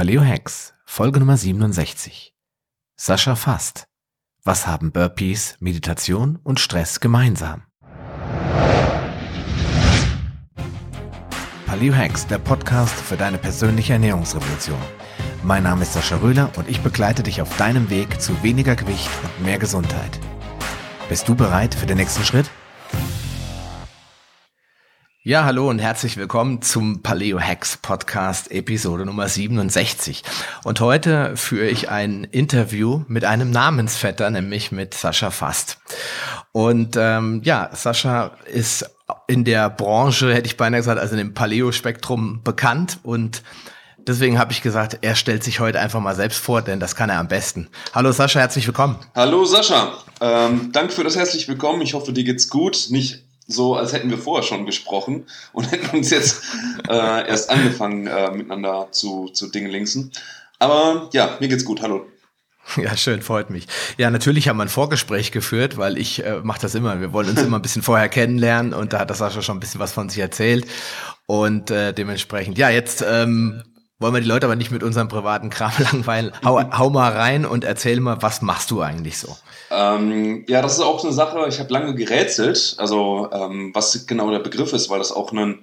Paleo Hacks, Folge Nummer 67. Sascha Fast. Was haben Burpees, Meditation und Stress gemeinsam? Paleo Hacks, der Podcast für deine persönliche Ernährungsrevolution. Mein Name ist Sascha Röhler und ich begleite dich auf deinem Weg zu weniger Gewicht und mehr Gesundheit. Bist du bereit für den nächsten Schritt? Ja, hallo und herzlich willkommen zum Paleo Hacks Podcast Episode Nummer 67. Und heute führe ich ein Interview mit einem Namensvetter, nämlich mit Sascha Fast. Und ähm, ja, Sascha ist in der Branche, hätte ich beinahe gesagt, also im Paleo-Spektrum bekannt und Deswegen habe ich gesagt, er stellt sich heute einfach mal selbst vor, denn das kann er am besten. Hallo Sascha, herzlich willkommen. Hallo Sascha, ähm, danke für das herzlich willkommen. Ich hoffe, dir geht's gut. Nicht so, als hätten wir vorher schon gesprochen und hätten uns jetzt äh, erst angefangen, äh, miteinander zu, zu Dingelingsen. Aber ja, mir geht's gut. Hallo. Ja, schön, freut mich. Ja, natürlich haben wir ein Vorgespräch geführt, weil ich äh, mache das immer. Wir wollen uns immer ein bisschen vorher kennenlernen und da hat das Sascha schon ein bisschen was von sich erzählt. Und äh, dementsprechend, ja, jetzt ähm, wollen wir die Leute aber nicht mit unserem privaten Kram langweilen. Hau, hau mal rein und erzähl mal, was machst du eigentlich so? Ähm, ja, das ist auch eine Sache, ich habe lange gerätselt, also ähm, was genau der Begriff ist, weil das auch ein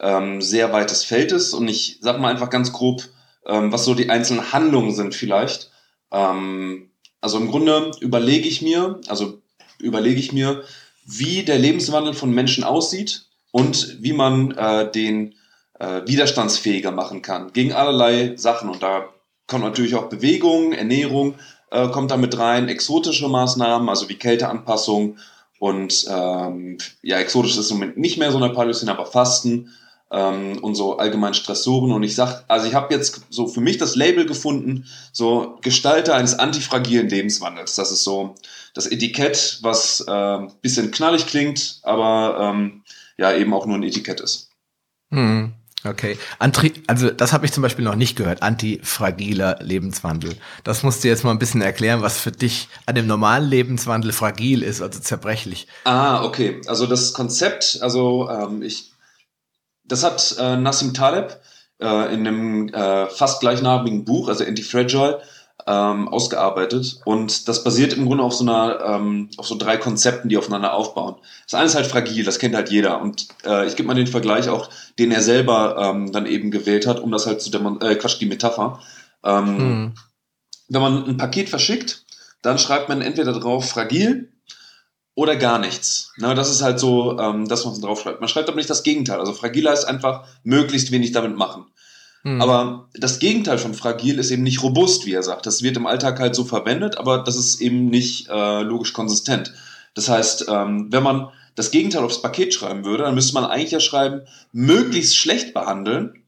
ähm, sehr weites Feld ist. Und ich sage mal einfach ganz grob, ähm, was so die einzelnen Handlungen sind vielleicht. Ähm, also im Grunde überlege ich mir, also überlege ich mir, wie der Lebenswandel von Menschen aussieht und wie man äh, den äh, widerstandsfähiger machen kann gegen allerlei Sachen. Und da kommt natürlich auch Bewegung, Ernährung, äh, kommt da mit rein, exotische Maßnahmen, also wie Kälteanpassung und ähm, ja, exotisch ist im Moment nicht mehr so eine Palästina, aber Fasten ähm, und so allgemein Stressoren. Und ich sag, also ich habe jetzt so für mich das Label gefunden, so Gestalter eines antifragilen Lebenswandels. Das ist so das Etikett, was äh, bisschen knallig klingt, aber ähm, ja eben auch nur ein Etikett ist. Hm. Okay. Antri also das habe ich zum Beispiel noch nicht gehört. Antifragiler Lebenswandel. Das musst du jetzt mal ein bisschen erklären, was für dich an dem normalen Lebenswandel fragil ist, also zerbrechlich. Ah, okay. Also das Konzept, also ähm, ich, das hat äh, Nassim Taleb äh, in einem äh, fast gleichnamigen Buch, also Antifragile, ähm, ausgearbeitet. Und das basiert im Grunde auf so einer, ähm, auf so drei Konzepten, die aufeinander aufbauen. Das eine ist halt fragil, das kennt halt jeder. Und äh, ich gebe mal den Vergleich auch, den er selber ähm, dann eben gewählt hat, um das halt zu demonstrieren, äh, Quatsch, die Metapher. Ähm, hm. Wenn man ein Paket verschickt, dann schreibt man entweder drauf fragil oder gar nichts. Na, das ist halt so, ähm, das, was man drauf schreibt. Man schreibt aber nicht das Gegenteil. Also fragiler ist einfach möglichst wenig damit machen. Hm. Aber das Gegenteil von fragil ist eben nicht robust, wie er sagt. Das wird im Alltag halt so verwendet, aber das ist eben nicht äh, logisch konsistent. Das heißt, ähm, wenn man das Gegenteil aufs Paket schreiben würde, dann müsste man eigentlich ja schreiben, möglichst schlecht behandeln,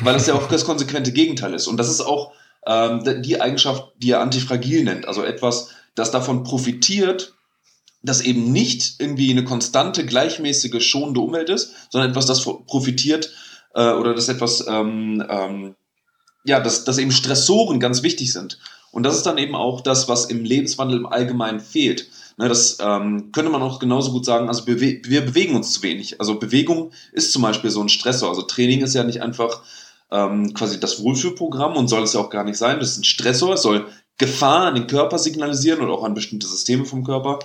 weil das ja auch das konsequente Gegenteil ist. Und das ist auch ähm, die Eigenschaft, die er antifragil nennt. Also etwas, das davon profitiert, dass eben nicht irgendwie eine konstante, gleichmäßige, schonende Umwelt ist, sondern etwas, das profitiert äh, oder dass etwas, ähm, ähm, ja, dass, dass eben Stressoren ganz wichtig sind. Und das ist dann eben auch das, was im Lebenswandel im Allgemeinen fehlt. Ne, das ähm, könnte man auch genauso gut sagen, also bewe wir bewegen uns zu wenig. Also Bewegung ist zum Beispiel so ein Stressor. Also Training ist ja nicht einfach ähm, quasi das Wohlfühlprogramm und soll es ja auch gar nicht sein. Das ist ein Stressor, es soll Gefahr an den Körper signalisieren oder auch an bestimmte Systeme vom Körper.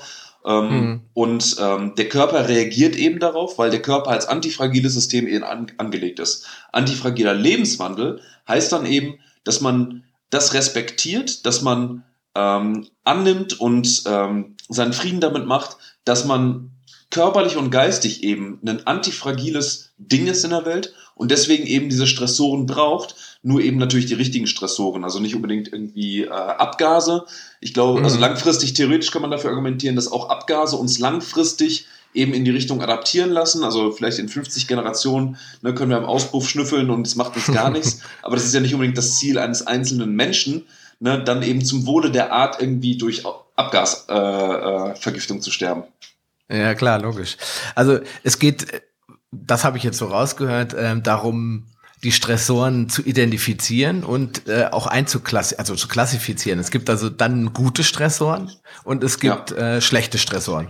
Ähm, mhm. Und ähm, der Körper reagiert eben darauf, weil der Körper als antifragiles System eben an, angelegt ist. Antifragiler Lebenswandel heißt dann eben, dass man das respektiert, dass man ähm, annimmt und ähm, seinen Frieden damit macht, dass man körperlich und geistig eben ein antifragiles Ding ist in der Welt und deswegen eben diese Stressoren braucht, nur eben natürlich die richtigen Stressoren, also nicht unbedingt irgendwie äh, Abgase. Ich glaube, also mhm. also langfristig theoretisch kann man dafür argumentieren, dass auch Abgase uns langfristig eben in die Richtung adaptieren lassen. Also vielleicht in 50 Generationen ne, können wir am Auspuff schnüffeln und es macht uns gar nichts. Aber das ist ja nicht unbedingt das Ziel eines einzelnen Menschen, ne, dann eben zum Wohle der Art irgendwie durch Abgasvergiftung äh, äh, zu sterben. Ja, klar, logisch. Also es geht, das habe ich jetzt so rausgehört, äh, darum, die Stressoren zu identifizieren und äh, auch einzuklassifizieren, also zu klassifizieren. Es gibt also dann gute Stressoren und es gibt ja. äh, schlechte Stressoren.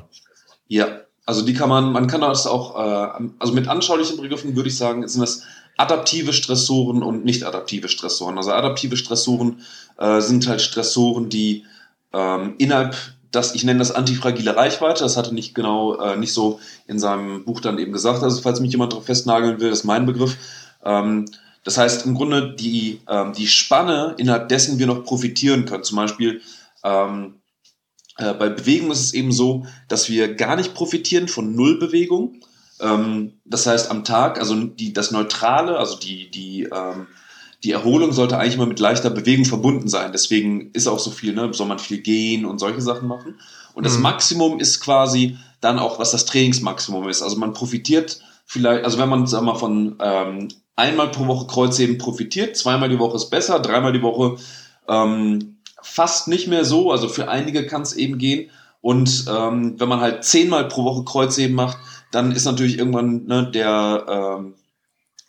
Ja, also die kann man, man kann das auch, äh, also mit anschaulichen Begriffen würde ich sagen, sind das adaptive Stressoren und nicht adaptive Stressoren. Also adaptive Stressoren äh, sind halt Stressoren, die ähm, innerhalb das, ich nenne das antifragile Reichweite, das hatte nicht genau, äh, nicht so in seinem Buch dann eben gesagt, also falls mich jemand darauf festnageln will, das ist mein Begriff. Ähm, das heißt im Grunde die, ähm, die Spanne, innerhalb dessen wir noch profitieren können. Zum Beispiel ähm, äh, bei Bewegung ist es eben so, dass wir gar nicht profitieren von Nullbewegung. Ähm, das heißt am Tag, also die, das Neutrale, also die, die, ähm, die Erholung sollte eigentlich immer mit leichter Bewegung verbunden sein. Deswegen ist auch so viel, ne, soll man viel gehen und solche Sachen machen. Und das mhm. Maximum ist quasi dann auch, was das Trainingsmaximum ist. Also man profitiert vielleicht, also wenn man, sagen wir mal, von ähm, einmal pro Woche Kreuzheben profitiert, zweimal die Woche ist besser, dreimal die Woche ähm, fast nicht mehr so. Also für einige kann es eben gehen. Und ähm, wenn man halt zehnmal pro Woche Kreuzheben macht, dann ist natürlich irgendwann ne, der ähm,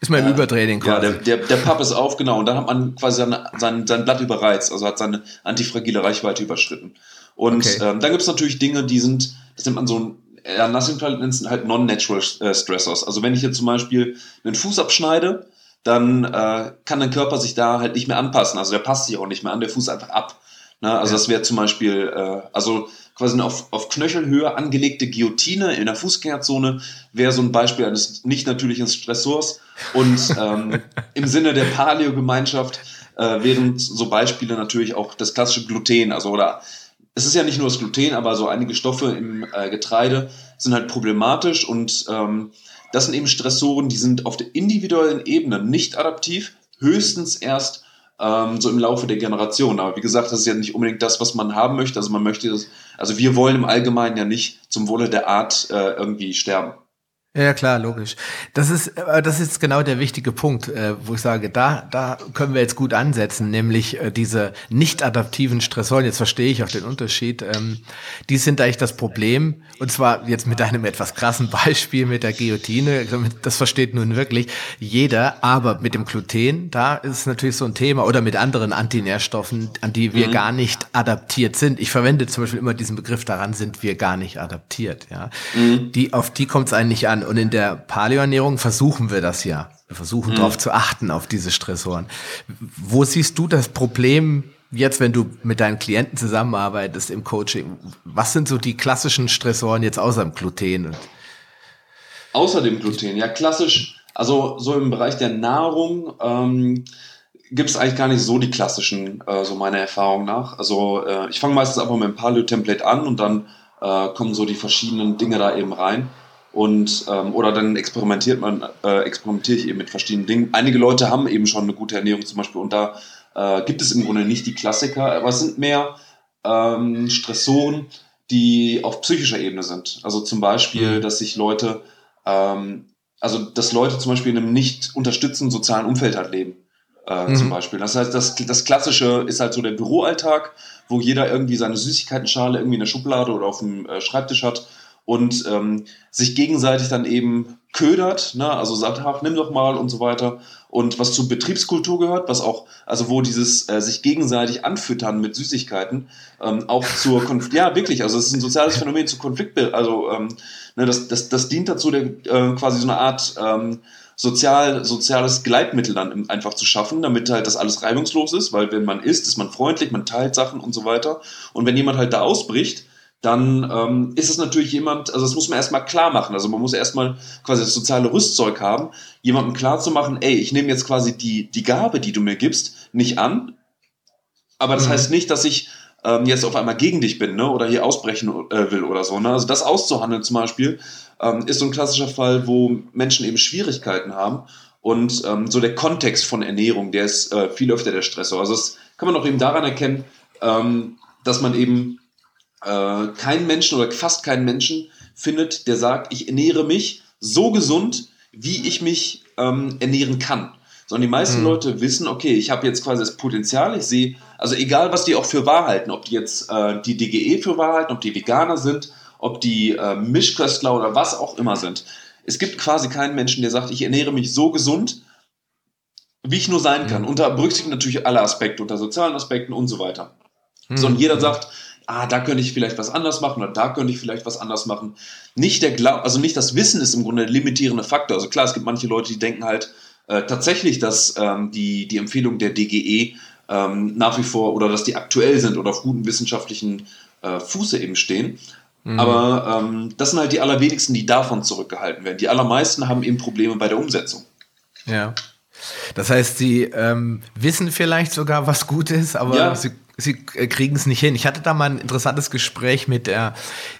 ist man im äh, Übertraining quasi. Ja, der, der, der Papp ist auf, genau. Und dann hat man quasi seine, sein, sein Blatt überreizt, also hat seine antifragile Reichweite überschritten. Und okay. ähm, dann gibt es natürlich Dinge, die sind, das nennt man so ein, ja, Nassim nennt es halt non-natural äh, Stressors. Also wenn ich jetzt zum Beispiel einen Fuß abschneide, dann äh, kann der Körper sich da halt nicht mehr anpassen. Also der passt sich auch nicht mehr an, der Fuß einfach ab. Ne? Also ja. das wäre zum Beispiel, äh, also quasi eine auf, auf Knöchelhöhe angelegte Guillotine in der Fußgängerzone wäre so ein Beispiel eines nicht natürlichen Stressors. Und ähm, im Sinne der Paleo-Gemeinschaft äh, wären so Beispiele natürlich auch das klassische Gluten. Also oder es ist ja nicht nur das Gluten, aber so einige Stoffe im äh, Getreide sind halt problematisch und ähm, das sind eben Stressoren, die sind auf der individuellen Ebene nicht adaptiv, höchstens erst ähm, so im Laufe der Generation. Aber wie gesagt, das ist ja nicht unbedingt das, was man haben möchte. Also man möchte das, also wir wollen im Allgemeinen ja nicht zum Wohle der Art äh, irgendwie sterben. Ja, klar, logisch. Das ist, äh, das ist genau der wichtige Punkt, äh, wo ich sage, da, da können wir jetzt gut ansetzen, nämlich äh, diese nicht adaptiven Stressoren. Jetzt verstehe ich auch den Unterschied. Ähm, die sind eigentlich das Problem. Und zwar jetzt mit einem etwas krassen Beispiel mit der Guillotine. Also das versteht nun wirklich jeder. Aber mit dem Gluten, da ist es natürlich so ein Thema oder mit anderen Antinährstoffen, an die wir mhm. gar nicht adaptiert sind. Ich verwende zum Beispiel immer diesen Begriff, daran sind wir gar nicht adaptiert. Ja, mhm. die, auf die kommt es eigentlich an. Und in der Paleoernährung versuchen wir das ja. Wir versuchen mhm. darauf zu achten, auf diese Stressoren. Wo siehst du das Problem jetzt, wenn du mit deinen Klienten zusammenarbeitest im Coaching? Was sind so die klassischen Stressoren jetzt außer dem Gluten? Außer dem Gluten, ja, klassisch. Also so im Bereich der Nahrung ähm, gibt es eigentlich gar nicht so die klassischen, äh, so meiner Erfahrung nach. Also äh, ich fange meistens einfach mit dem Paleo-Template an und dann äh, kommen so die verschiedenen Dinge da eben rein. Und, ähm, oder dann experimentiert man, äh, experimentiere ich eben mit verschiedenen Dingen. Einige Leute haben eben schon eine gute Ernährung zum Beispiel und da äh, gibt es im Grunde nicht die Klassiker, aber es sind mehr ähm, Stressoren, die auf psychischer Ebene sind. Also zum Beispiel, mhm. dass sich Leute, ähm, also dass Leute zum Beispiel in einem nicht unterstützenden sozialen Umfeld halt leben. Äh, mhm. Zum Beispiel. Das heißt, das, das Klassische ist halt so der Büroalltag, wo jeder irgendwie seine Süßigkeitenschale irgendwie in der Schublade oder auf dem äh, Schreibtisch hat und ähm, sich gegenseitig dann eben ködert, ne? also sagt, ach, nimm doch mal und so weiter. Und was zur Betriebskultur gehört, was auch, also wo dieses äh, sich gegenseitig anfüttern mit Süßigkeiten, ähm, auch zur Konflikt, ja wirklich, also es ist ein soziales Phänomen zu Konflikt, also ähm, ne, das, das, das dient dazu, der, äh, quasi so eine Art ähm, sozial, soziales Gleitmittel dann einfach zu schaffen, damit halt das alles reibungslos ist, weil wenn man isst, ist man freundlich, man teilt Sachen und so weiter. Und wenn jemand halt da ausbricht, dann ähm, ist es natürlich jemand, also das muss man erstmal klar machen. Also man muss erstmal quasi das soziale Rüstzeug haben, jemandem klar zu machen, ey, ich nehme jetzt quasi die, die Gabe, die du mir gibst, nicht an. Aber das mhm. heißt nicht, dass ich ähm, jetzt auf einmal gegen dich bin, ne? Oder hier ausbrechen äh, will oder so. Ne? Also das auszuhandeln zum Beispiel, ähm, ist so ein klassischer Fall, wo Menschen eben Schwierigkeiten haben. Und ähm, so der Kontext von Ernährung, der ist äh, viel öfter der Stressor. Also das kann man auch eben daran erkennen, ähm, dass man eben äh, keinen Menschen oder fast keinen Menschen findet, der sagt, ich ernähre mich so gesund, wie ich mich ähm, ernähren kann. Sondern die meisten mhm. Leute wissen, okay, ich habe jetzt quasi das Potenzial, ich sehe, also egal, was die auch für wahr halten, ob die jetzt äh, die DGE für wahr halten, ob die Veganer sind, ob die äh, Mischköstler oder was auch immer sind. Es gibt quasi keinen Menschen, der sagt, ich ernähre mich so gesund, wie ich nur sein kann. Mhm. Unter Berücksichtigung natürlich alle Aspekte, unter sozialen Aspekten und so weiter. Mhm. Sondern jeder sagt, ah, da könnte ich vielleicht was anders machen oder da könnte ich vielleicht was anders machen. Nicht der Glaub, also nicht das Wissen ist im Grunde der limitierende Faktor. Also klar, es gibt manche Leute, die denken halt, äh, tatsächlich, dass ähm, die, die Empfehlung der DGE ähm, nach wie vor oder dass die aktuell sind oder auf guten wissenschaftlichen äh, Fuße eben stehen. Mhm. Aber ähm, das sind halt die allerwenigsten, die davon zurückgehalten werden. Die allermeisten haben eben Probleme bei der Umsetzung. Ja. Das heißt, sie ähm, wissen vielleicht sogar, was gut ist, aber ja. sie sie äh, kriegen es nicht hin. Ich hatte da mal ein interessantes Gespräch mit der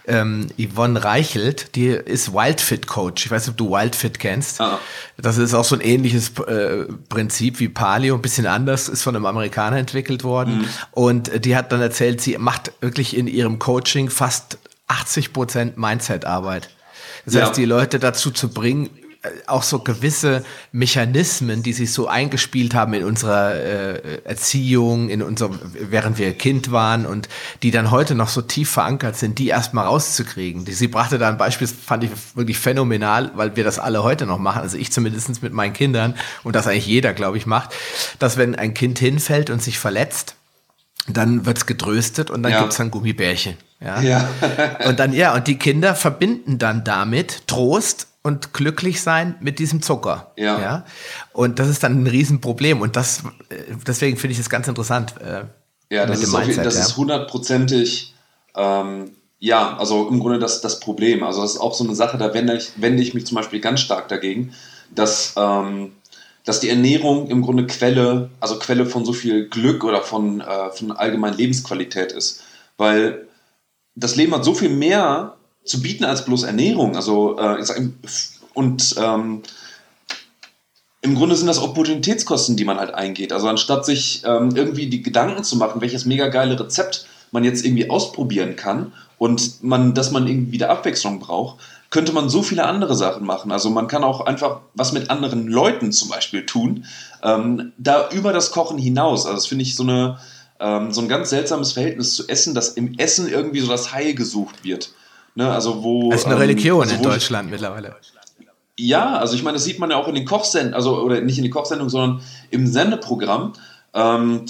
ähm, Yvonne Reichelt, die ist Wildfit Coach. Ich weiß nicht, ob du Wildfit kennst. Ah. Das ist auch so ein ähnliches äh, Prinzip wie Paleo, ein bisschen anders, ist von einem Amerikaner entwickelt worden. Mhm. Und die hat dann erzählt, sie macht wirklich in ihrem Coaching fast 80 Prozent Mindset-Arbeit. Das ja. heißt, die Leute dazu zu bringen, auch so gewisse Mechanismen, die sich so eingespielt haben in unserer äh, Erziehung, in unserem, während wir Kind waren und die dann heute noch so tief verankert sind, die erstmal rauszukriegen. Die, sie brachte da ein Beispiel, fand ich wirklich phänomenal, weil wir das alle heute noch machen, also ich zumindest mit meinen Kindern und das eigentlich jeder, glaube ich, macht, dass wenn ein Kind hinfällt und sich verletzt, dann wird's getröstet und dann ja. gibt's dann Gummibärchen. Ja? ja. und dann, ja, und die Kinder verbinden dann damit Trost und glücklich sein mit diesem Zucker. Ja. ja? Und das ist dann ein Riesenproblem. Und das, äh, deswegen finde ich es ganz interessant. Äh, ja, das, ist, Mindset, das ja. ist hundertprozentig, ähm, ja, also im Grunde das, das Problem. Also das ist auch so eine Sache, da wende ich, wende ich mich zum Beispiel ganz stark dagegen, dass, ähm, dass die Ernährung im Grunde Quelle, also Quelle von so viel Glück oder von, äh, von allgemeiner Lebensqualität ist. Weil das Leben hat so viel mehr zu bieten als bloß Ernährung. Also äh, und ähm, im Grunde sind das Opportunitätskosten, die man halt eingeht. Also anstatt sich ähm, irgendwie die Gedanken zu machen, welches mega geile Rezept man jetzt irgendwie ausprobieren kann und man, dass man irgendwie wieder Abwechslung braucht, könnte man so viele andere Sachen machen. Also man kann auch einfach was mit anderen Leuten zum Beispiel tun, ähm, da über das Kochen hinaus. Also das finde ich so eine ähm, so ein ganz seltsames Verhältnis zu Essen, dass im Essen irgendwie so das Heil gesucht wird. Ne, also wo, das ist eine Religion ähm, also in Deutschland mittlerweile. Ja, also ich meine, das sieht man ja auch in den Kochsendungen, also oder nicht in den Kochsendungen, sondern im Sendeprogramm. Ähm,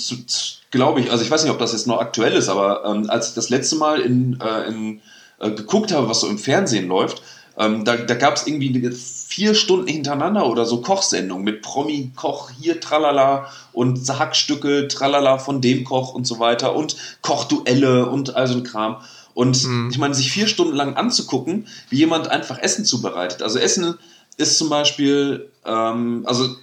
Glaube ich, also ich weiß nicht, ob das jetzt noch aktuell ist, aber ähm, als ich das letzte Mal in, äh, in äh, geguckt habe, was so im Fernsehen läuft, ähm, da, da gab es irgendwie vier Stunden hintereinander oder so Kochsendungen mit Promi-Koch hier, tralala und Hackstücke, tralala von dem Koch und so weiter und Kochduelle und all so ein Kram. Und mhm. ich meine, sich vier Stunden lang anzugucken, wie jemand einfach Essen zubereitet. Also Essen ist zum Beispiel, ähm, also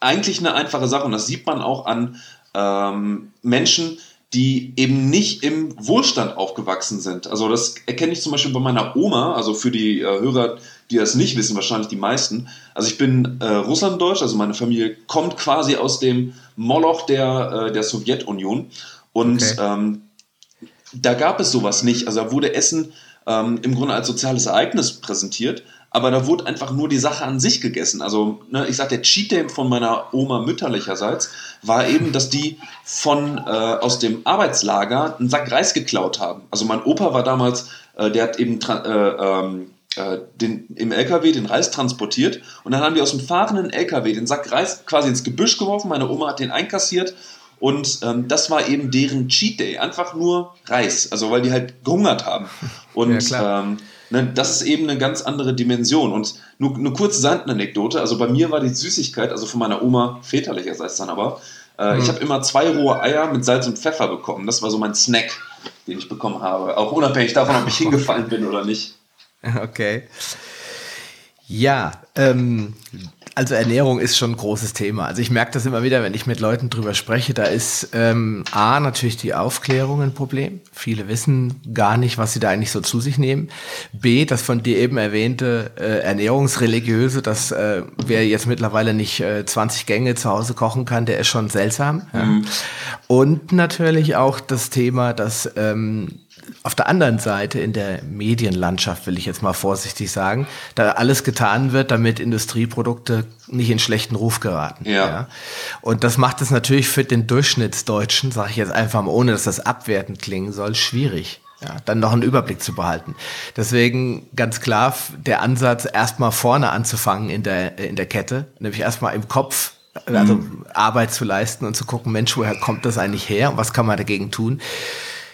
eigentlich eine einfache Sache und das sieht man auch an ähm, Menschen, die eben nicht im Wohlstand aufgewachsen sind. Also das erkenne ich zum Beispiel bei meiner Oma, also für die äh, Hörer, die das nicht wissen, wahrscheinlich die meisten. Also ich bin äh, Russlanddeutsch, also meine Familie kommt quasi aus dem Moloch der, äh, der Sowjetunion. Und okay. ähm, da gab es sowas nicht. Also da wurde Essen ähm, im Grunde als soziales Ereignis präsentiert, aber da wurde einfach nur die Sache an sich gegessen. Also ne, ich sag, der Cheat Day von meiner Oma mütterlicherseits war eben, dass die von äh, aus dem Arbeitslager einen Sack Reis geklaut haben. Also mein Opa war damals, äh, der hat eben äh, ähm, äh, den, im LKW den Reis transportiert und dann haben die aus dem fahrenden LKW den Sack Reis quasi ins Gebüsch geworfen. Meine Oma hat den einkassiert und ähm, das war eben deren Cheat Day, einfach nur Reis, also weil die halt gehungert haben. Und ja, ähm, ne, das ist eben eine ganz andere Dimension. Und nur eine kurze Seitenanekdote, also bei mir war die Süßigkeit, also von meiner Oma väterlicherseits dann aber, äh, mhm. ich habe immer zwei rohe Eier mit Salz und Pfeffer bekommen. Das war so mein Snack, den ich bekommen habe. Auch unabhängig davon, ob ich hingefallen bin oder nicht. Okay. Ja, ähm, also Ernährung ist schon ein großes Thema. Also ich merke das immer wieder, wenn ich mit Leuten drüber spreche, da ist ähm, A natürlich die Aufklärung ein Problem. Viele wissen gar nicht, was sie da eigentlich so zu sich nehmen. B, das von dir eben erwähnte äh, Ernährungsreligiöse, dass äh, wer jetzt mittlerweile nicht äh, 20 Gänge zu Hause kochen kann, der ist schon seltsam. Mhm. Ja. Und natürlich auch das Thema, dass ähm, auf der anderen Seite in der Medienlandschaft, will ich jetzt mal vorsichtig sagen, da alles getan wird, damit Industrieprodukte nicht in schlechten Ruf geraten. Ja. ja. Und das macht es natürlich für den Durchschnittsdeutschen, sage ich jetzt einfach mal, ohne dass das abwertend klingen soll, schwierig. Ja, dann noch einen Überblick zu behalten. Deswegen ganz klar der Ansatz, erstmal vorne anzufangen in der, in der Kette, nämlich erstmal im Kopf also mhm. Arbeit zu leisten und zu gucken, Mensch, woher kommt das eigentlich her und was kann man dagegen tun?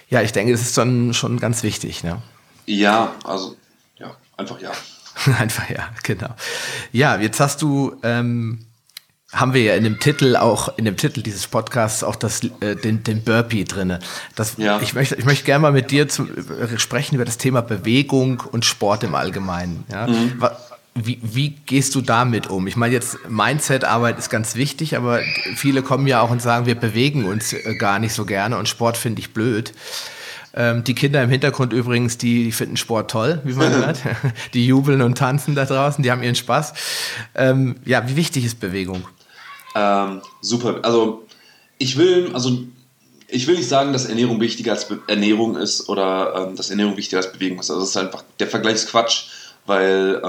Ja, ich denke, das ist dann schon ganz wichtig. Ne? Ja, also ja, einfach ja. einfach ja, genau. Ja, jetzt hast du ähm, haben wir ja in dem Titel auch, in dem Titel dieses Podcasts auch das, äh, den, den Burpee drinne. Das, ja. ich möchte, ich möchte gerne mal mit dir zu, äh, sprechen über das Thema Bewegung und Sport im Allgemeinen. Ja? Mhm. Wie, wie gehst du damit um? Ich meine, jetzt Mindset-Arbeit ist ganz wichtig, aber viele kommen ja auch und sagen, wir bewegen uns äh, gar nicht so gerne und Sport finde ich blöd. Ähm, die Kinder im Hintergrund übrigens, die, die finden Sport toll, wie man hört. Die jubeln und tanzen da draußen, die haben ihren Spaß. Ähm, ja, wie wichtig ist Bewegung? Ähm, super. Also ich will, also ich will nicht sagen, dass Ernährung wichtiger als Be Ernährung ist oder ähm, dass Ernährung wichtiger als Bewegung ist. Also das ist einfach der Vergleich ist Quatsch, weil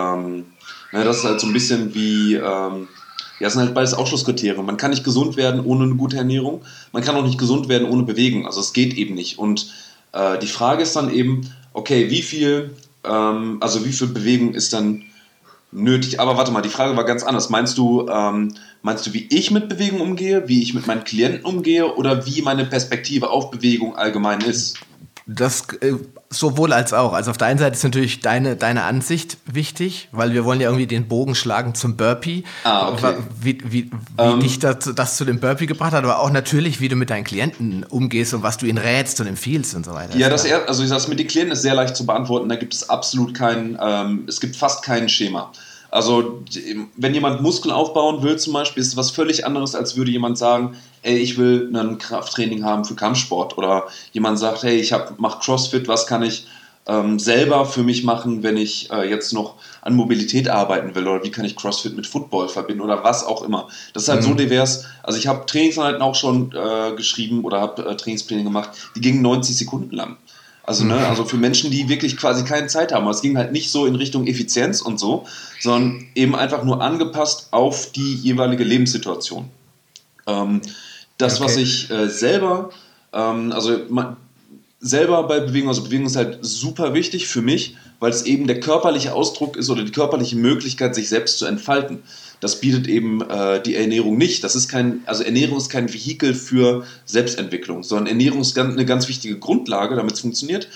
na, das ist halt so ein bisschen wie ähm, ja, es sind halt beides Ausschlusskriterien. Man kann nicht gesund werden ohne eine gute Ernährung. Man kann auch nicht gesund werden ohne Bewegung. Also es geht eben nicht. Und äh, die Frage ist dann eben, okay, wie viel, ähm, also wie viel Bewegung ist dann nötig. Aber warte mal, die Frage war ganz anders. Meinst du, ähm, meinst du, wie ich mit Bewegung umgehe, wie ich mit meinen Klienten umgehe oder wie meine Perspektive auf Bewegung allgemein ist? Das äh, sowohl als auch. Also auf der einen Seite ist natürlich deine, deine Ansicht wichtig, weil wir wollen ja irgendwie den Bogen schlagen zum Burpee. Ah, okay. Wie, wie, wie ähm, dich das, das zu dem Burpee gebracht hat, aber auch natürlich, wie du mit deinen Klienten umgehst und was du ihnen rätst und empfiehlst und so weiter. Ja, das, er, also das mit den Klienten ist sehr leicht zu beantworten. Da gibt es absolut kein, ähm, es gibt fast kein Schema. Also, wenn jemand Muskeln aufbauen will, zum Beispiel, ist es was völlig anderes, als würde jemand sagen, ey, ich will ein Krafttraining haben für Kampfsport. Oder jemand sagt, hey, ich mache CrossFit, was kann ich ähm, selber für mich machen, wenn ich äh, jetzt noch an Mobilität arbeiten will? Oder wie kann ich CrossFit mit Football verbinden? Oder was auch immer. Das ist halt mhm. so divers. Also, ich habe Trainingseinheiten auch schon äh, geschrieben oder habe äh, Trainingspläne gemacht, die gingen 90 Sekunden lang. Also, ne, also für Menschen, die wirklich quasi keine Zeit haben. Es ging halt nicht so in Richtung Effizienz und so, sondern eben einfach nur angepasst auf die jeweilige Lebenssituation. Ähm, das, okay. was ich äh, selber, ähm, also man, selber bei Bewegung, also Bewegung ist halt super wichtig für mich, weil es eben der körperliche Ausdruck ist oder die körperliche Möglichkeit, sich selbst zu entfalten. Das bietet eben äh, die Ernährung nicht. Das ist kein, also Ernährung ist kein Vehikel für Selbstentwicklung, sondern Ernährung ist eine ganz wichtige Grundlage, damit es funktioniert.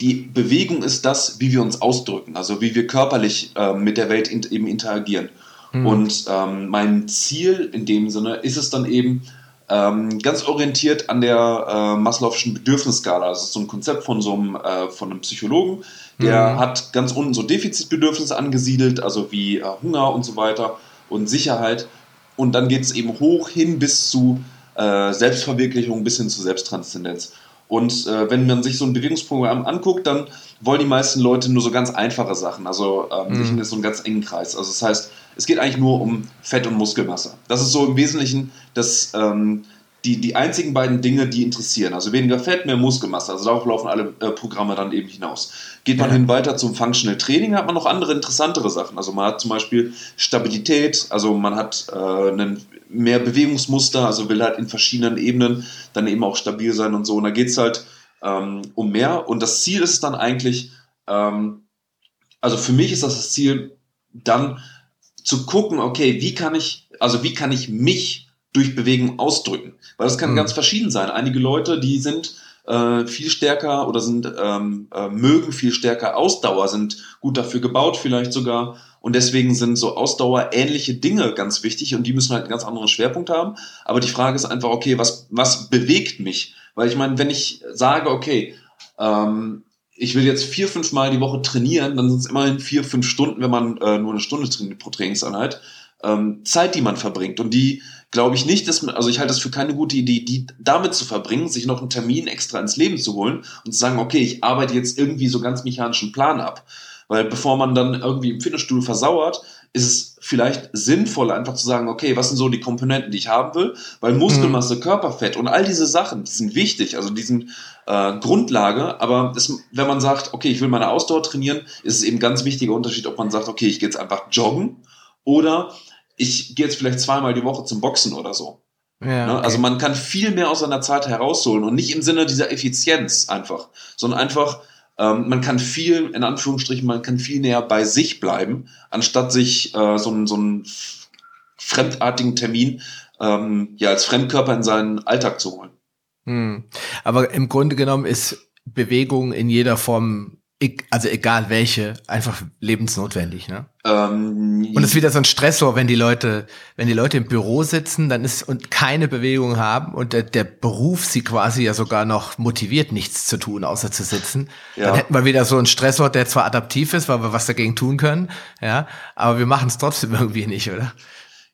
Die Bewegung ist das, wie wir uns ausdrücken, also wie wir körperlich äh, mit der Welt in, eben interagieren. Mhm. Und ähm, mein Ziel in dem Sinne ist es dann eben, ähm, ganz orientiert an der äh, Maslow'schen Bedürfnisskala. Das ist so ein Konzept von so einem, äh, von einem Psychologen, der mhm. hat ganz unten so Defizitbedürfnisse angesiedelt, also wie äh, Hunger und so weiter und Sicherheit. Und dann geht es eben hoch hin bis zu äh, Selbstverwirklichung, bis hin zu Selbsttranszendenz. Und äh, wenn man sich so ein Bewegungsprogramm anguckt, dann wollen die meisten Leute nur so ganz einfache Sachen, also ähm, mhm. sich in so einen ganz engen Kreis. Also das heißt, es geht eigentlich nur um Fett und Muskelmasse. Das ist so im Wesentlichen das, ähm, die, die einzigen beiden Dinge, die interessieren. Also weniger Fett, mehr Muskelmasse. Also darauf laufen alle äh, Programme dann eben hinaus. Geht man hin weiter zum Functional Training, hat man noch andere interessantere Sachen. Also man hat zum Beispiel Stabilität, also man hat äh, einen mehr Bewegungsmuster, also will halt in verschiedenen Ebenen dann eben auch stabil sein und so. Und da geht es halt ähm, um mehr. Und das Ziel ist dann eigentlich, ähm, also für mich ist das das Ziel, dann zu gucken, okay, wie kann ich, also wie kann ich mich durch Bewegung ausdrücken. Weil das kann mhm. ganz verschieden sein. Einige Leute, die sind äh, viel stärker oder sind ähm, äh, mögen viel stärker Ausdauer, sind gut dafür gebaut vielleicht sogar. Und deswegen sind so ausdauerähnliche Dinge ganz wichtig und die müssen halt einen ganz anderen Schwerpunkt haben. Aber die Frage ist einfach, okay, was, was bewegt mich? Weil ich meine, wenn ich sage, okay, ähm, ich will jetzt vier, fünf Mal die Woche trainieren, dann sind es immerhin vier, fünf Stunden, wenn man äh, nur eine Stunde trainiert pro Trainingseinheit ähm, Zeit, die man verbringt. Und die glaube ich nicht, dass man, also ich halte das für keine gute Idee, die damit zu verbringen, sich noch einen Termin extra ins Leben zu holen und zu sagen, okay, ich arbeite jetzt irgendwie so ganz mechanischen Plan ab. Weil bevor man dann irgendwie im Fitnessstudio versauert, ist es vielleicht sinnvoll, einfach zu sagen, okay, was sind so die Komponenten, die ich haben will? Weil Muskelmasse, mhm. Körperfett und all diese Sachen, die sind wichtig, also die sind äh, Grundlage, aber das, wenn man sagt, okay, ich will meine Ausdauer trainieren, ist es eben ganz wichtiger Unterschied, ob man sagt, okay, ich gehe jetzt einfach joggen oder ich gehe jetzt vielleicht zweimal die Woche zum Boxen oder so. Ja, ne? okay. Also man kann viel mehr aus seiner Zeit herausholen und nicht im Sinne dieser Effizienz einfach, sondern einfach, ähm, man kann viel, in Anführungsstrichen, man kann viel näher bei sich bleiben, anstatt sich äh, so, einen, so einen fremdartigen Termin ähm, ja als Fremdkörper in seinen Alltag zu holen. Hm. Aber im Grunde genommen ist Bewegung in jeder Form also egal welche, einfach lebensnotwendig, ne? Ähm, und es ist wieder so ein Stressor, wenn die Leute, wenn die Leute im Büro sitzen, dann ist und keine Bewegung haben und der, der Beruf sie quasi ja sogar noch motiviert, nichts zu tun, außer zu sitzen. Ja. Dann hätten wir wieder so einen Stressor, der zwar adaptiv ist, weil wir was dagegen tun können, ja, aber wir machen es trotzdem irgendwie nicht, oder?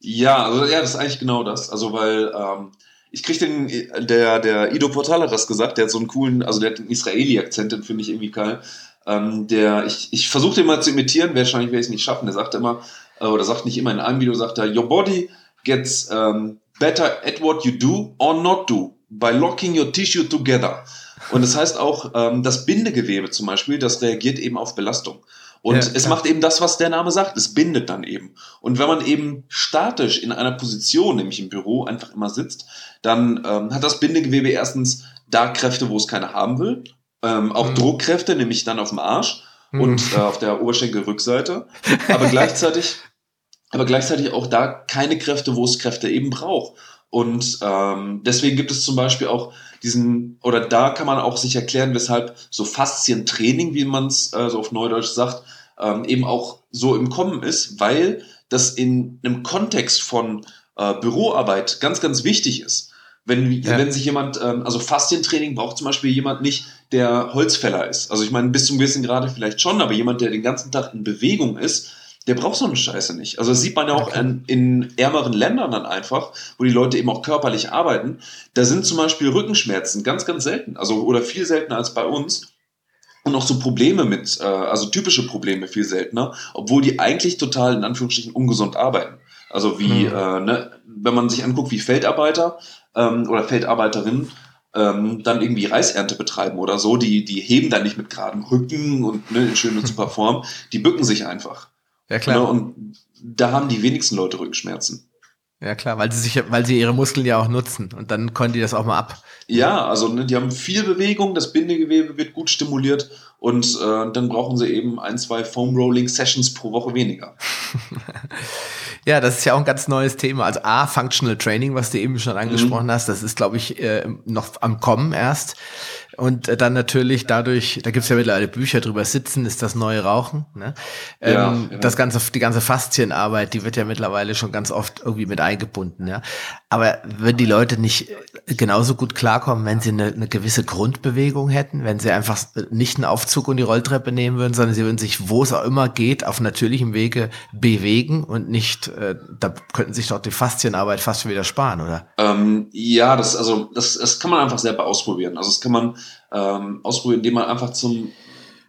Ja, also ja, das ist eigentlich genau das. Also weil ähm, ich krieg den, der, der Ido Portal hat das gesagt, der hat so einen coolen, also der hat einen Israeli-Akzent, den finde ich irgendwie geil. Ähm, der, ich, ich versuche den mal zu imitieren, wahrscheinlich werde ich es nicht schaffen. Der sagt immer, äh, oder sagt nicht immer in einem Video, sagt er, your body gets um, better at what you do or not do by locking your tissue together. Und das heißt auch, ähm, das Bindegewebe zum Beispiel, das reagiert eben auf Belastung. Und ja, es macht eben das, was der Name sagt. Es bindet dann eben. Und wenn man eben statisch in einer Position, nämlich im Büro, einfach immer sitzt, dann ähm, hat das Bindegewebe erstens da Kräfte, wo es keine haben will ähm, auch mhm. Druckkräfte, nämlich dann auf dem Arsch mhm. und äh, auf der Oberschenkelrückseite, aber gleichzeitig, aber gleichzeitig auch da keine Kräfte, wo es Kräfte eben braucht. Und ähm, deswegen gibt es zum Beispiel auch diesen, oder da kann man auch sich erklären, weshalb so Faszientraining, wie man es äh, so auf Neudeutsch sagt, ähm, eben auch so im Kommen ist, weil das in einem Kontext von äh, Büroarbeit ganz, ganz wichtig ist. Wenn, ja. wenn sich jemand, ähm, also Faszientraining braucht zum Beispiel jemand nicht, der Holzfäller ist. Also ich meine, bis zum gewissen Grade vielleicht schon, aber jemand, der den ganzen Tag in Bewegung ist, der braucht so eine Scheiße nicht. Also das sieht man ja auch in, in ärmeren Ländern dann einfach, wo die Leute eben auch körperlich arbeiten. Da sind zum Beispiel Rückenschmerzen ganz, ganz selten. Also oder viel seltener als bei uns. Und auch so Probleme mit, äh, also typische Probleme viel seltener, obwohl die eigentlich total in Anführungsstrichen ungesund arbeiten. Also wie, hm. äh, ne, wenn man sich anguckt, wie Feldarbeiter ähm, oder Feldarbeiterinnen ähm, dann irgendwie Reisernte betreiben oder so, die, die heben dann nicht mit geradem Rücken und ne, in schöner super Form, die bücken sich einfach. Ja, klar. Ne, und da haben die wenigsten Leute Rückenschmerzen. Ja, klar, weil sie sich, weil sie ihre Muskeln ja auch nutzen und dann können die das auch mal ab. Ja, also ne, die haben viel Bewegung, das Bindegewebe wird gut stimuliert und äh, dann brauchen sie eben ein, zwei Foam Rolling Sessions pro Woche weniger. Ja, das ist ja auch ein ganz neues Thema. Also A, Functional Training, was du eben schon angesprochen mhm. hast, das ist, glaube ich, äh, noch am Kommen erst. Und äh, dann natürlich dadurch, da gibt's ja mittlerweile Bücher drüber, Sitzen ist das neue Rauchen. Ne? Ja, ähm, ja. Das ganze, die ganze Faszienarbeit, die wird ja mittlerweile schon ganz oft irgendwie mit eingebunden. Ja? Aber wenn die Leute nicht genauso gut klarkommen, wenn sie eine, eine gewisse Grundbewegung hätten, wenn sie einfach nicht einen Aufzug und die Rolltreppe nehmen würden, sondern sie würden sich, wo es auch immer geht, auf natürlichem Wege bewegen und nicht, äh, da könnten sich doch die Faszienarbeit fast schon wieder sparen, oder? Ähm, ja, das, also, das, das kann man einfach selber ausprobieren. Also das kann man ähm, ausprobieren, indem man einfach zum,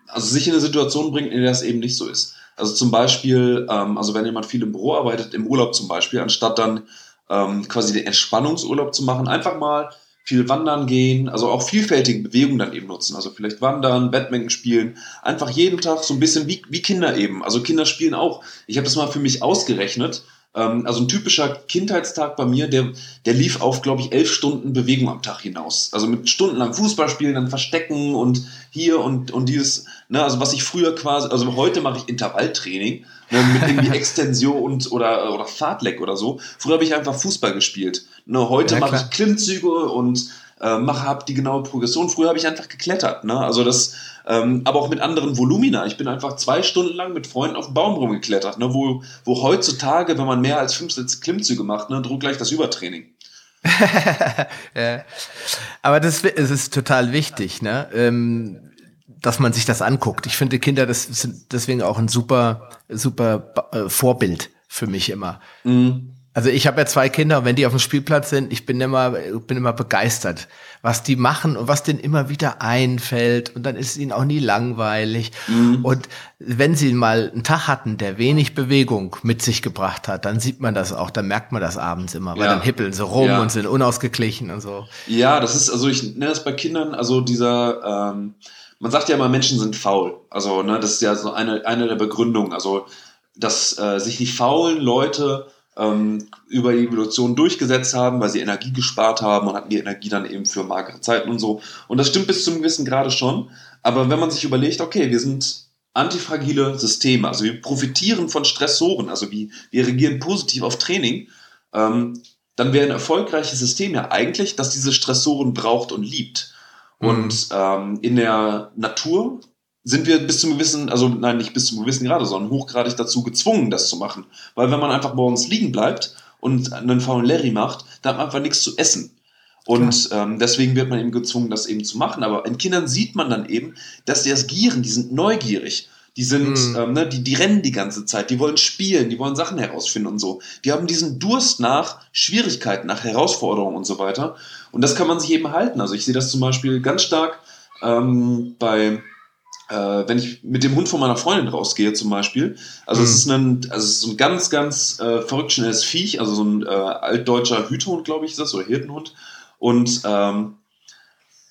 also sich in eine Situation bringt, in der das eben nicht so ist. Also zum Beispiel, ähm, also wenn jemand viel im Büro arbeitet, im Urlaub zum Beispiel, anstatt dann ähm, quasi den Entspannungsurlaub zu machen, einfach mal viel wandern gehen, also auch vielfältige Bewegungen dann eben nutzen. Also vielleicht wandern, Badminton spielen, einfach jeden Tag so ein bisschen wie, wie Kinder eben. Also Kinder spielen auch. Ich habe das mal für mich ausgerechnet. Ähm, also ein typischer Kindheitstag bei mir, der, der lief auf, glaube ich, elf Stunden Bewegung am Tag hinaus. Also mit stundenlang Fußball spielen, dann verstecken und hier und, und dieses, ne, also was ich früher quasi, also heute mache ich Intervalltraining ne, mit irgendwie Extension und oder, oder Fahrtleck oder so. Früher habe ich einfach Fußball gespielt. Ne, heute ja, mache ich Klimmzüge und äh, mache, habe die genaue Progression. Früher habe ich einfach geklettert. Ne? Also das, ähm, aber auch mit anderen Volumina. Ich bin einfach zwei Stunden lang mit Freunden auf dem Baum rumgeklettert, ne? wo, wo heutzutage, wenn man mehr als fünf Klimmzüge macht, ne, droht gleich das Übertraining. ja. Aber das, das ist total wichtig, ne? Ähm, dass man sich das anguckt. Ich finde Kinder, das sind deswegen auch ein super, super äh, Vorbild für mich immer. Mhm. Also ich habe ja zwei Kinder und wenn die auf dem Spielplatz sind, ich bin immer, bin immer begeistert, was die machen und was denen immer wieder einfällt und dann ist es ihnen auch nie langweilig. Mhm. Und wenn sie mal einen Tag hatten, der wenig Bewegung mit sich gebracht hat, dann sieht man das auch, dann merkt man das abends immer, weil ja. dann hippeln sie rum ja. und sind unausgeglichen und so. Ja, das ist, also ich nenne das bei Kindern, also dieser, ähm, man sagt ja immer, Menschen sind faul. Also, ne, das ist ja so eine, eine der Begründungen. Also, dass äh, sich die faulen Leute ähm, über die Evolution durchgesetzt haben, weil sie Energie gespart haben und hatten die Energie dann eben für magere Zeiten und so. Und das stimmt bis zum gewissen Grade schon. Aber wenn man sich überlegt, okay, wir sind antifragile Systeme, also wir profitieren von Stressoren, also wir, wir reagieren positiv auf Training, ähm, dann wäre ein erfolgreiches System ja eigentlich, dass diese Stressoren braucht und liebt. Mhm. Und ähm, in der Natur sind wir bis zum gewissen, also nein, nicht bis zum gewissen Grade, sondern hochgradig dazu gezwungen, das zu machen. Weil wenn man einfach morgens liegen bleibt und einen faulen Larry macht, dann hat man einfach nichts zu essen. Und ähm, deswegen wird man eben gezwungen, das eben zu machen. Aber in Kindern sieht man dann eben, dass die das gieren, die sind neugierig. Die sind, mhm. ähm, ne, die, die rennen die ganze Zeit, die wollen spielen, die wollen Sachen herausfinden und so. Die haben diesen Durst nach Schwierigkeiten, nach Herausforderungen und so weiter. Und das kann man sich eben halten. Also ich sehe das zum Beispiel ganz stark ähm, bei, äh, wenn ich mit dem Hund von meiner Freundin rausgehe zum Beispiel. Also mhm. es ist ein, also es ist ein ganz, ganz äh, verrückt schnelles Viech, also so ein äh, altdeutscher Hütehund, glaube ich, ist das, oder Hirtenhund. Und ähm,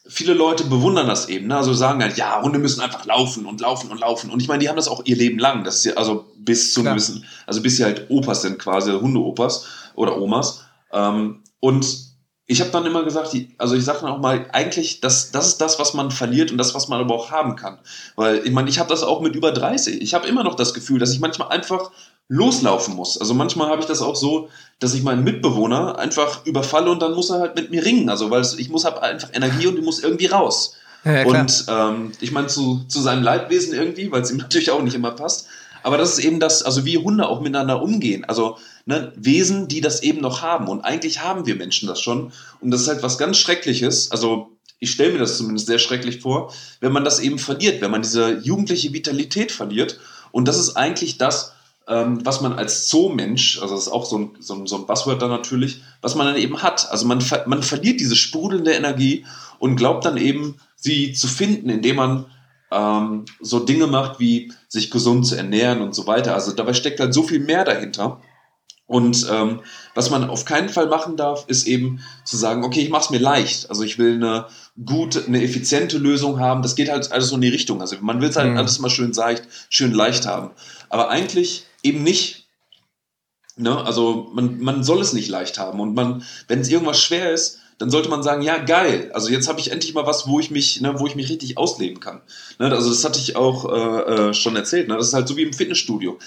viele Leute bewundern das eben. Ne? Also sagen halt, ja, Hunde müssen einfach laufen und laufen und laufen. Und ich meine, die haben das auch ihr Leben lang. Das ist ja, also bis zum gewissen, also bis sie halt Opas sind, quasi Hundeopas oder Omas. Ähm, und ich habe dann immer gesagt, also ich sage dann auch mal, eigentlich, das, das ist das, was man verliert und das, was man aber auch haben kann. Weil ich meine, ich habe das auch mit über 30. Ich habe immer noch das Gefühl, dass ich manchmal einfach loslaufen muss. Also manchmal habe ich das auch so, dass ich meinen Mitbewohner einfach überfalle und dann muss er halt mit mir ringen. Also weil ich muss halt einfach Energie und die muss irgendwie raus. Ja, und ähm, ich meine zu, zu seinem Leidwesen irgendwie, weil es ihm natürlich auch nicht immer passt. Aber das ist eben das, also wie Hunde auch miteinander umgehen. Also ne, Wesen, die das eben noch haben. Und eigentlich haben wir Menschen das schon. Und das ist halt was ganz Schreckliches. Also ich stelle mir das zumindest sehr schrecklich vor, wenn man das eben verliert, wenn man diese jugendliche Vitalität verliert. Und das ist eigentlich das, ähm, was man als Zoo-Mensch, also das ist auch so ein, so, ein, so ein Buzzword da natürlich, was man dann eben hat. Also man, man verliert diese sprudelnde Energie und glaubt dann eben, sie zu finden, indem man ähm, so Dinge macht, wie sich gesund zu ernähren und so weiter. Also dabei steckt halt so viel mehr dahinter. Und ähm, was man auf keinen Fall machen darf, ist eben zu sagen, okay, ich mache es mir leicht. Also ich will eine gute, eine effiziente Lösung haben. Das geht halt alles so in die Richtung. Also man will es halt mhm. alles mal schön leicht, schön leicht haben. Aber eigentlich eben nicht. Ne? Also man, man soll es nicht leicht haben. Und man, wenn es irgendwas schwer ist, dann sollte man sagen, ja, geil, also jetzt habe ich endlich mal was, wo ich mich, ne, wo ich mich richtig ausleben kann. Ne? Also das hatte ich auch äh, äh schon erzählt. Ne? Das ist halt so wie im Fitnessstudio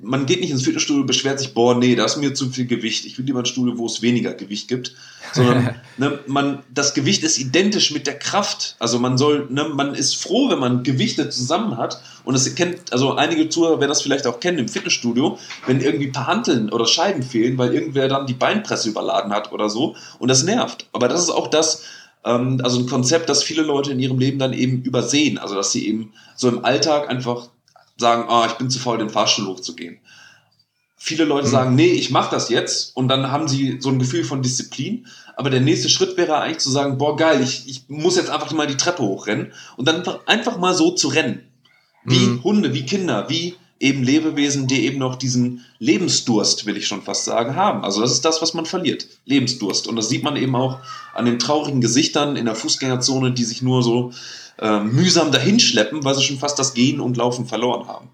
man geht nicht ins Fitnessstudio und beschwert sich, boah, nee, da ist mir zu viel Gewicht. Ich will lieber ein Studio, wo es weniger Gewicht gibt. Sondern ne, man, das Gewicht ist identisch mit der Kraft. Also man soll, ne, man ist froh, wenn man Gewichte zusammen hat. Und das kennt, also einige Zuhörer werden das vielleicht auch kennen im Fitnessstudio, wenn irgendwie ein paar Hanteln oder Scheiben fehlen, weil irgendwer dann die Beinpresse überladen hat oder so. Und das nervt. Aber das ist auch das, ähm, also ein Konzept, das viele Leute in ihrem Leben dann eben übersehen. Also dass sie eben so im Alltag einfach sagen, ah, ich bin zu faul, den Fahrstuhl hochzugehen. Viele Leute mhm. sagen, nee, ich mache das jetzt und dann haben sie so ein Gefühl von Disziplin. Aber der nächste Schritt wäre eigentlich zu sagen, boah, geil, ich, ich muss jetzt einfach mal die Treppe hochrennen und dann einfach, einfach mal so zu rennen. Wie mhm. Hunde, wie Kinder, wie eben Lebewesen, die eben noch diesen Lebensdurst, will ich schon fast sagen, haben. Also das ist das, was man verliert. Lebensdurst. Und das sieht man eben auch an den traurigen Gesichtern in der Fußgängerzone, die sich nur so äh, mühsam dahinschleppen, weil sie schon fast das Gehen und Laufen verloren haben.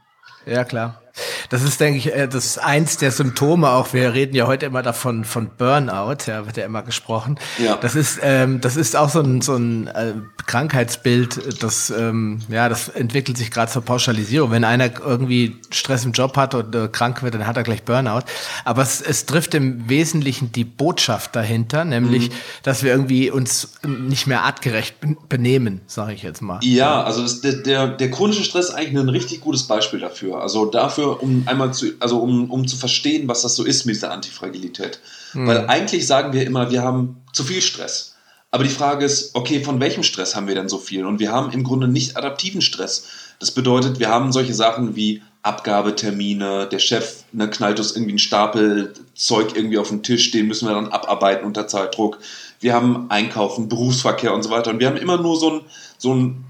Ja, klar. Das ist, denke ich, äh, das ist eins der Symptome auch. Wir reden ja heute immer davon von Burnout, ja, wird ja immer gesprochen. Ja. Das ist, ähm, das ist auch so ein, so ein äh, Krankheitsbild, das, ähm, ja, das entwickelt sich gerade zur Pauschalisierung. Wenn einer irgendwie Stress im Job hat und äh, krank wird, dann hat er gleich Burnout. Aber es, es trifft im Wesentlichen die Botschaft dahinter, nämlich, mhm. dass wir irgendwie uns nicht mehr artgerecht benehmen, sage ich jetzt mal. Ja, also das, der, der, der chronische Stress ist eigentlich ein richtig gutes Beispiel dafür. Also dafür, um einmal zu, also um, um zu verstehen, was das so ist mit der Antifragilität. Mhm. Weil eigentlich sagen wir immer, wir haben zu viel Stress. Aber die Frage ist, okay, von welchem Stress haben wir denn so viel? Und wir haben im Grunde nicht adaptiven Stress. Das bedeutet, wir haben solche Sachen wie Abgabetermine, der Chef ne, knallt uns irgendwie einen Stapel Zeug irgendwie auf den Tisch, den müssen wir dann abarbeiten unter Zeitdruck. Wir haben Einkaufen, Berufsverkehr und so weiter. Und wir haben immer nur so ein, so ein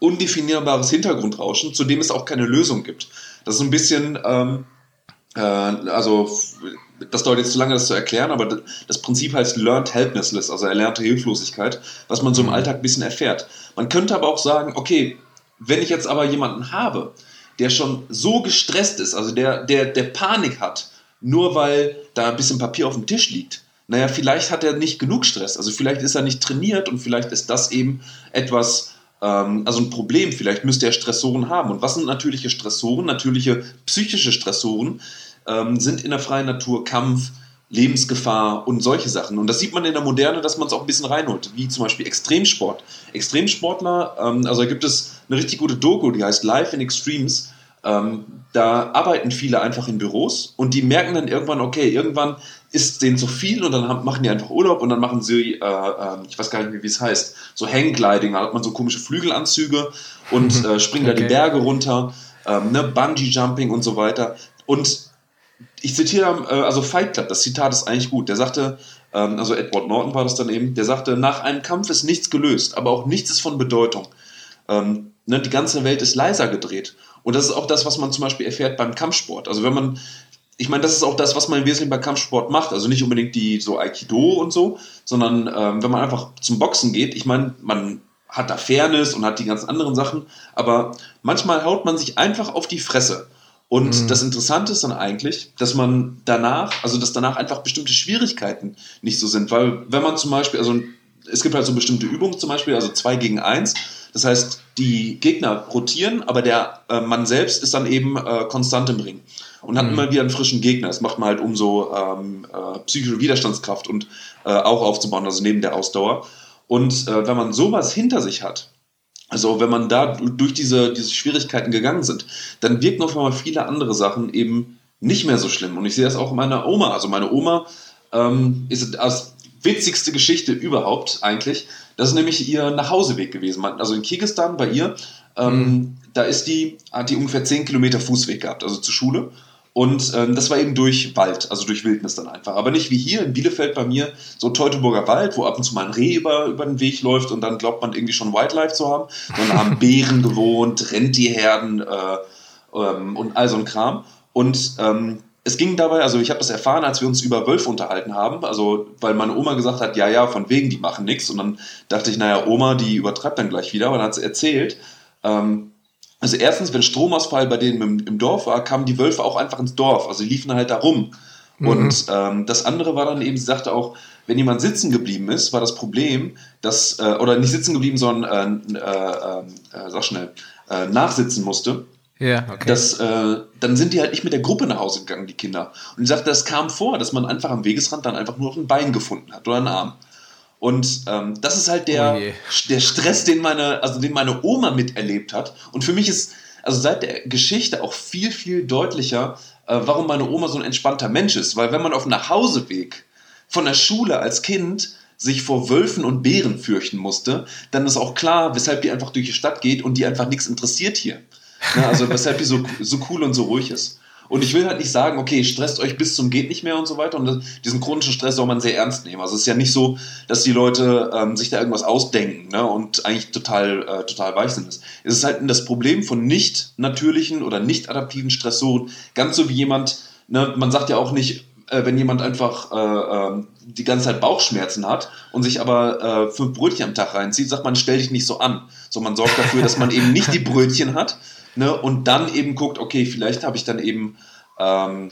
undefinierbares Hintergrundrauschen, zu dem es auch keine Lösung gibt. Das ist ein bisschen, ähm, äh, also das dauert jetzt zu lange, das zu erklären, aber das Prinzip heißt Learned Helplessness, also erlernte Hilflosigkeit, was man so im mhm. Alltag ein bisschen erfährt. Man könnte aber auch sagen, okay, wenn ich jetzt aber jemanden habe, der schon so gestresst ist, also der, der, der Panik hat, nur weil da ein bisschen Papier auf dem Tisch liegt, naja, vielleicht hat er nicht genug Stress, also vielleicht ist er nicht trainiert und vielleicht ist das eben etwas, also ein Problem, vielleicht müsste er Stressoren haben. Und was sind natürliche Stressoren? Natürliche psychische Stressoren ähm, sind in der freien Natur Kampf, Lebensgefahr und solche Sachen. Und das sieht man in der Moderne, dass man es auch ein bisschen reinholt, wie zum Beispiel Extremsport. Extremsportler, ähm, also da gibt es eine richtig gute Doku, die heißt Life in Extremes. Ähm, da arbeiten viele einfach in Büros und die merken dann irgendwann, okay, irgendwann ist denen zu viel und dann haben, machen die einfach Urlaub und dann machen sie, äh, äh, ich weiß gar nicht mehr, wie es heißt, so Hanggliding, da hat man so komische Flügelanzüge und äh, springen okay. da die Berge runter, ähm, ne, Bungee Jumping und so weiter. Und ich zitiere, äh, also Fight Club, das Zitat ist eigentlich gut. Der sagte, ähm, also Edward Norton war das dann eben, der sagte, nach einem Kampf ist nichts gelöst, aber auch nichts ist von Bedeutung. Ähm, ne, die ganze Welt ist leiser gedreht. Und das ist auch das, was man zum Beispiel erfährt beim Kampfsport. Also wenn man, ich meine, das ist auch das, was man im Wesentlichen beim Kampfsport macht. Also nicht unbedingt die so Aikido und so, sondern ähm, wenn man einfach zum Boxen geht, ich meine, man hat da Fairness und hat die ganzen anderen Sachen, aber manchmal haut man sich einfach auf die Fresse. Und mhm. das Interessante ist dann eigentlich, dass man danach, also dass danach einfach bestimmte Schwierigkeiten nicht so sind, weil wenn man zum Beispiel, also es gibt halt so bestimmte Übungen zum Beispiel, also zwei gegen eins, das heißt, die Gegner rotieren, aber der äh, Mann selbst ist dann eben äh, konstant im Ring und hat mhm. immer wieder einen frischen Gegner. Das macht man halt, um so ähm, äh, psychische Widerstandskraft und äh, auch aufzubauen, also neben der Ausdauer. Und äh, wenn man sowas hinter sich hat, also wenn man da durch diese, diese Schwierigkeiten gegangen sind, dann wirken auf einmal viele andere Sachen eben nicht mehr so schlimm. Und ich sehe das auch in meiner Oma. Also meine Oma ähm, ist als witzigste Geschichte überhaupt eigentlich. Das ist nämlich ihr Nachhauseweg gewesen. Also in Kirgistan bei ihr, ähm, mhm. da ist die, hat die ungefähr 10 Kilometer Fußweg gehabt, also zur Schule. Und ähm, das war eben durch Wald, also durch Wildnis dann einfach. Aber nicht wie hier in Bielefeld bei mir, so Teutoburger Wald, wo ab und zu mal ein Reh über, über den Weg läuft und dann glaubt man irgendwie schon Wildlife zu haben. Sondern haben Bären gewohnt, Rentierherden äh, ähm, und all so ein Kram. Und ähm, es ging dabei, also ich habe das erfahren, als wir uns über Wölfe unterhalten haben, also weil meine Oma gesagt hat, ja, ja, von wegen, die machen nichts. Und dann dachte ich, naja, Oma, die übertreibt dann gleich wieder. Aber dann hat sie erzählt, ähm, also erstens, wenn Stromausfall bei denen im, im, Dorf war, kamen die Wölfe auch einfach ins Dorf. Also die liefen halt da rum. Mhm. Und ähm, das andere war dann eben, sie sagte auch, wenn jemand sitzen geblieben ist, war das Problem, dass, äh, oder nicht sitzen geblieben, sondern, äh, äh, äh, sag schnell, äh, nachsitzen musste. Ja, okay. Das, äh, dann sind die halt nicht mit der Gruppe nach Hause gegangen, die Kinder. Und ich sagte, das kam vor, dass man einfach am Wegesrand dann einfach nur noch ein Bein gefunden hat oder einen Arm. Und ähm, das ist halt der, oh der Stress, den meine, also den meine Oma miterlebt hat. Und für mich ist also seit der Geschichte auch viel, viel deutlicher, äh, warum meine Oma so ein entspannter Mensch ist. Weil wenn man auf dem Nachhauseweg von der Schule als Kind sich vor Wölfen und Bären fürchten musste, dann ist auch klar, weshalb die einfach durch die Stadt geht und die einfach nichts interessiert hier. Ja, also weshalb die so, so cool und so ruhig ist. Und ich will halt nicht sagen, okay, stresst euch bis zum geht nicht mehr und so weiter. Und diesen chronischen Stress soll man sehr ernst nehmen. Also es ist ja nicht so, dass die Leute ähm, sich da irgendwas ausdenken ne, und eigentlich total, äh, total weich sind. Es ist halt das Problem von nicht natürlichen oder nicht adaptiven Stressoren. Ganz so wie jemand, ne, man sagt ja auch nicht, äh, wenn jemand einfach äh, äh, die ganze Zeit Bauchschmerzen hat und sich aber äh, fünf Brötchen am Tag reinzieht, sagt man, stell dich nicht so an. So, man sorgt dafür, dass man eben nicht die Brötchen hat, Ne? Und dann eben guckt, okay, vielleicht habe ich dann eben ähm,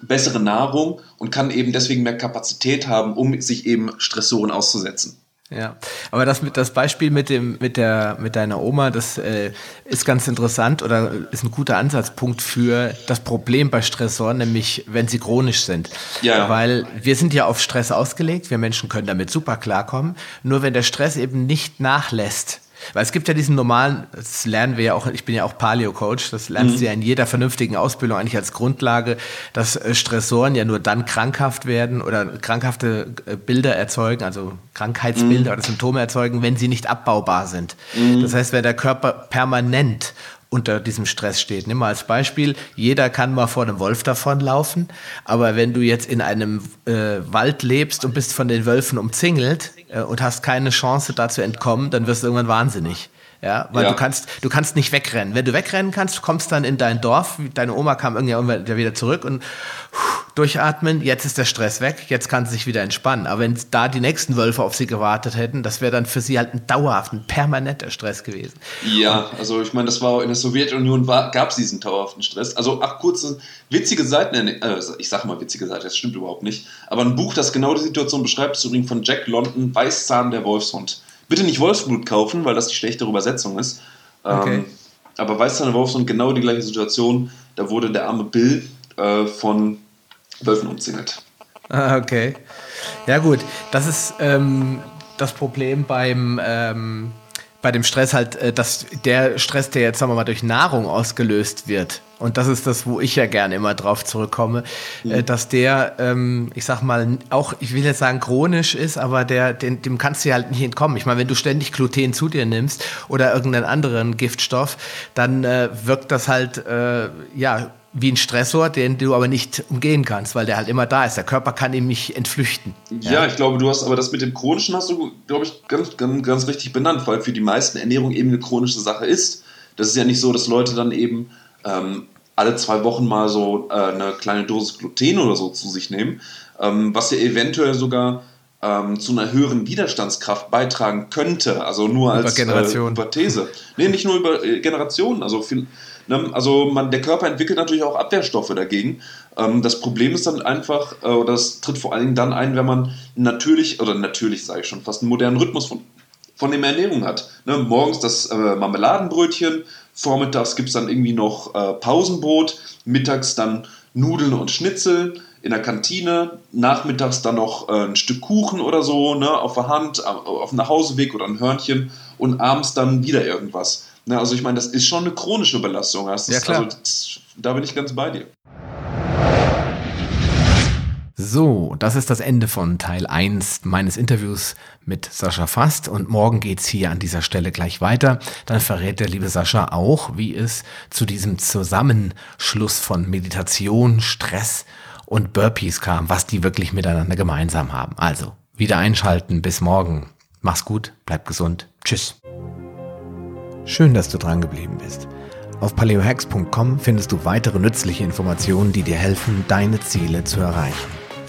bessere Nahrung und kann eben deswegen mehr Kapazität haben, um sich eben Stressoren auszusetzen. Ja, aber das mit das Beispiel mit dem mit der mit deiner Oma, das äh, ist ganz interessant oder ist ein guter Ansatzpunkt für das Problem bei Stressoren, nämlich wenn sie chronisch sind. Ja. Weil wir sind ja auf Stress ausgelegt, wir Menschen können damit super klarkommen. Nur wenn der Stress eben nicht nachlässt, weil es gibt ja diesen normalen, das lernen wir ja auch, ich bin ja auch Paleo-Coach, das lernst mhm. du ja in jeder vernünftigen Ausbildung eigentlich als Grundlage, dass äh, Stressoren ja nur dann krankhaft werden oder krankhafte äh, Bilder erzeugen, also Krankheitsbilder mhm. oder Symptome erzeugen, wenn sie nicht abbaubar sind. Mhm. Das heißt, wenn der Körper permanent unter diesem Stress steht. Nimm mal als Beispiel, jeder kann mal vor einem Wolf davonlaufen, aber wenn du jetzt in einem äh, Wald lebst und bist von den Wölfen umzingelt äh, und hast keine Chance da zu entkommen, dann wirst du irgendwann wahnsinnig. Ja, weil ja. du kannst, du kannst nicht wegrennen. Wenn du wegrennen kannst, kommst dann in dein Dorf. Deine Oma kam irgendwann wieder zurück und durchatmen. Jetzt ist der Stress weg. Jetzt kann sie sich wieder entspannen. Aber wenn da die nächsten Wölfe auf sie gewartet hätten, das wäre dann für sie halt ein dauerhafter, permanenter Stress gewesen. Ja, also ich meine, das war in der Sowjetunion gab es diesen dauerhaften Stress. Also ach kurze witzige Seiten, äh, ich sage mal witzige Seiten, das stimmt überhaupt nicht. Aber ein Buch, das genau die Situation beschreibt, ist übrigens von Jack London, Weißzahn der Wolfshund. Bitte nicht Wolfsblut kaufen, weil das die schlechtere Übersetzung ist. Okay. Ähm, aber Weißzahn der Wolfshund, genau die gleiche Situation. Da wurde der arme Bill äh, von Wölfen umzingelt. Ah, okay. Ja gut, das ist ähm, das Problem beim ähm, bei dem Stress halt, äh, dass der Stress, der jetzt sagen wir mal durch Nahrung ausgelöst wird, und das ist das, wo ich ja gerne immer drauf zurückkomme, äh, mhm. dass der, ähm, ich sag mal, auch, ich will jetzt sagen chronisch ist, aber der, den, dem kannst du ja halt nicht entkommen. Ich meine, wenn du ständig Gluten zu dir nimmst oder irgendeinen anderen Giftstoff, dann äh, wirkt das halt, äh, ja, wie ein Stressor, den du aber nicht umgehen kannst, weil der halt immer da ist. Der Körper kann ihm nicht entflüchten. Ja, ja ich glaube, du hast aber das mit dem Chronischen hast du, glaube ich, ganz, ganz, ganz richtig benannt, weil für die meisten Ernährung eben eine chronische Sache ist. Das ist ja nicht so, dass Leute dann eben ähm, alle zwei Wochen mal so äh, eine kleine Dosis Gluten oder so zu sich nehmen, ähm, was ja eventuell sogar ähm, zu einer höheren Widerstandskraft beitragen könnte. Also nur als über Äh, Hypothese. Nee, nicht nur über äh, Generationen. Also viel, Ne? Also man, der Körper entwickelt natürlich auch Abwehrstoffe dagegen. Ähm, das Problem ist dann einfach, äh, oder das tritt vor allen Dingen dann ein, wenn man natürlich, oder natürlich sage ich schon, fast einen modernen Rhythmus von, von der Ernährung hat. Ne? Morgens das äh, Marmeladenbrötchen, vormittags gibt es dann irgendwie noch äh, Pausenbrot, mittags dann Nudeln und Schnitzel in der Kantine, nachmittags dann noch äh, ein Stück Kuchen oder so, ne, auf der Hand, auf dem Nachhauseweg oder ein Hörnchen und abends dann wieder irgendwas. Na, also ich meine, das ist schon eine chronische Belastung. Das ja, klar. Also, das, da bin ich ganz bei dir. So, das ist das Ende von Teil 1 meines Interviews mit Sascha Fast und morgen geht's hier an dieser Stelle gleich weiter. Dann verrät der liebe Sascha auch, wie es zu diesem Zusammenschluss von Meditation, Stress und Burpees kam, was die wirklich miteinander gemeinsam haben. Also, wieder einschalten, bis morgen. Mach's gut, bleib gesund. Tschüss. Schön, dass du dran geblieben bist. Auf paleohacks.com findest du weitere nützliche Informationen, die dir helfen, deine Ziele zu erreichen.